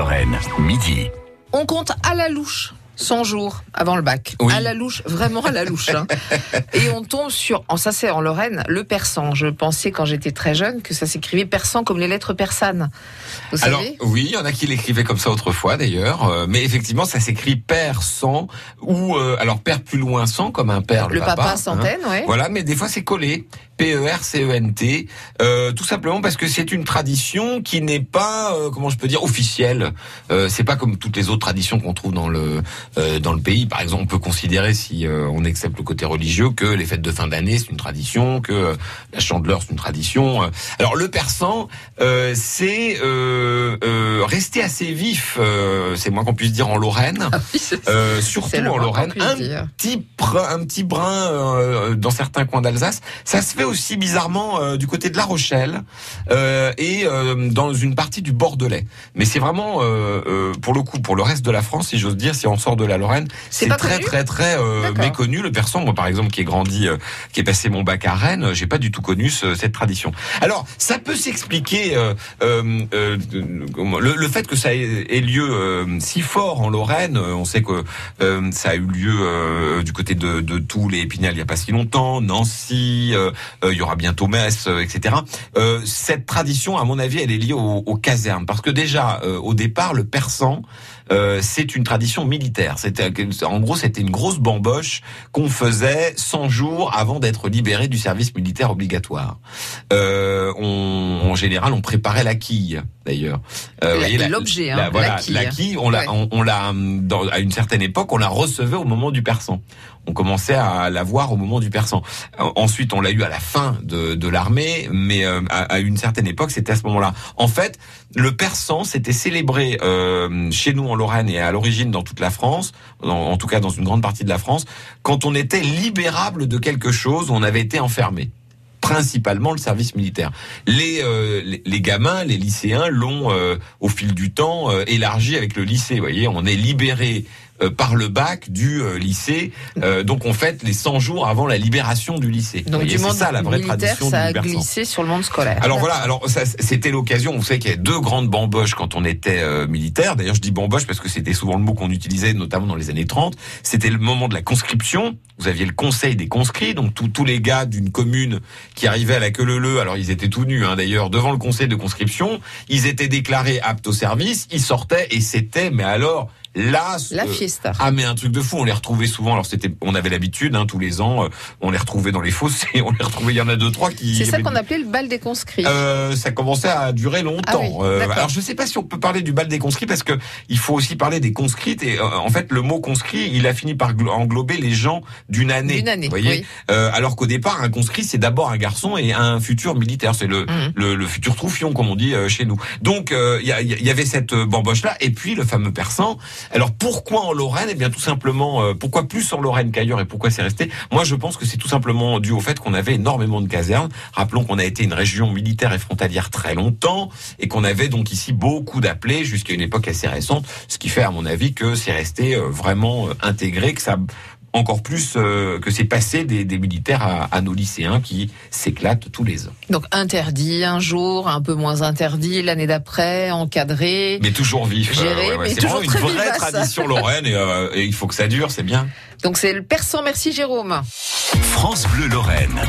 Lorraine, midi. On compte à la louche 100 jours avant le bac. Oui. À la louche, vraiment à la louche. hein. Et on tombe sur, en ça c'est en Lorraine, le persan. Je pensais quand j'étais très jeune que ça s'écrivait persan comme les lettres persanes. Vous Alors oui, il y en a qui l'écrivaient comme ça autrefois d'ailleurs, euh, mais effectivement ça s'écrit père sans ou euh, alors père plus loin sans comme un père le, Le papa hein. centaine, ouais. Voilà, mais des fois c'est collé. P-E-R-C-E-N-T, euh, tout simplement parce que c'est une tradition qui n'est pas, euh, comment je peux dire, officielle. Euh, c'est pas comme toutes les autres traditions qu'on trouve dans le euh, dans le pays. Par exemple, on peut considérer, si euh, on accepte le côté religieux, que les fêtes de fin d'année c'est une tradition, que euh, la chandeleur c'est une tradition. Alors le persan, c'est rester assez vif, euh, c'est moins qu'on puisse dire en Lorraine, Ah oui, euh, surtout en Lorraine. Un dire. petit brin, un petit brin euh, dans certains coins d'Alsace. Ça se fait aussi bizarrement du côté de La Rochelle et dans une partie du Bordelais. Mais c'est vraiment, pour le coup, pour le reste de la France, si j'ose dire, si on sort de la Lorraine, C'est très très très méconnu. Le persan, moi par exemple, qui est grandi, qui est passé mon bac à Rennes, j'ai pas du tout connu ce- cette tradition. Alors, ça peut s'expliquer le, le fait que ça ait, lieu euh, si fort en Lorraine. euh, On sait que euh, ça a eu lieu du côté de, de Toul et Épinal il y a pas si longtemps, Nancy, il y aura bientôt Metz, etc. Cette tradition, à mon avis, elle est liée aux, aux casernes, parce que déjà au départ, le persan, c'est une tradition militaire. En gros, c'était une grosse bamboche qu'on faisait 100 jours avant d'être libéré du service militaire obligatoire. Euh, on, en général, on préparait la quille, d'ailleurs. Voyez, L'objet, hein, la, voilà, la quille. on l'a, Ouais. on, on l'a, à une certaine époque, on la recevait au moment du persan. On commençait à la voir au moment du persan. Ensuite, on l'a eu à la fin de, de l'armée, mais euh, à, à une certaine époque, c'était à ce moment-là. En fait, le persan, c'était célébré euh, chez nous en Lorraine et à l'origine dans toute la France, en, en tout cas dans une grande partie de la France, quand on était libérable de quelque chose, on avait été enfermé principalement le service militaire. Les, euh, les, gamins, les lycéens l'ont euh, au fil du temps euh, élargi avec le lycée. Vous voyez, on est libéré par le bac du euh, lycée, euh, donc on fête les 100 jours avant la libération du lycée. Donc du c'est monde ça la vraie militaire, tradition ça a glissé sur le monde scolaire. Alors voilà, alors c'était l'occasion. Vous savez qu'il y a deux grandes bamboches quand on était euh, militaire. D'ailleurs, je dis bamboche parce que c'était souvent le mot qu'on utilisait, notamment dans les années 30. C'était le moment de la conscription. Vous aviez le conseil des conscrits, donc tous- les gars d'une commune qui arrivaient à la queue leu. Alors ils étaient tout nus, hein, d'ailleurs, devant le conseil de conscription. Ils étaient déclarés aptes au service. Ils sortaient et c'était, mais alors là, La euh, fiesta. ah mais un truc de fou, on les retrouvait souvent. Alors c'était, on avait l'habitude hein, tous les ans, euh, on les retrouvait dans les fossés, on les retrouvait. Il y en a deux trois qui. c'est ça qu'on appelait le bal des conscrits. euh, ça commençait à durer longtemps. Ah oui, Euh, alors je sais pas si on peut parler du bal des conscrits parce que il faut aussi parler des conscrites et euh, en fait le mot conscrit il a fini par glo- englober les gens d'une année. D'une année, vous voyez. oui. Euh, alors qu'au départ un conscrit c'est d'abord un garçon et un futur militaire. C'est le, Mhm. le le futur troufion comme on dit chez nous. Donc il y, y avait cette bamboche là et puis le fameux persan. Alors pourquoi en Lorraine? Eh bien tout simplement euh, pourquoi plus en Lorraine qu'ailleurs et pourquoi c'est resté? Moi je pense que c'est tout simplement dû au fait qu'on avait énormément de casernes. Rappelons qu'on a été une région militaire et frontalière très longtemps et qu'on avait donc ici beaucoup d'appelés jusqu'à une époque assez récente, ce qui fait à mon avis que c'est resté euh, vraiment euh, intégré, que ça encore plus euh, que c'est passé des, des militaires à, à nos lycéens qui s'éclatent tous les ans. Donc interdit un jour, un peu moins interdit l'année d'après, encadré. Mais toujours vif. Géré, mais c'est toujours vraiment une vraie tradition lorraine et, euh, et il faut que ça dure, c'est bien. Donc c'est le persan. Merci Jérôme. France Bleu Lorraine.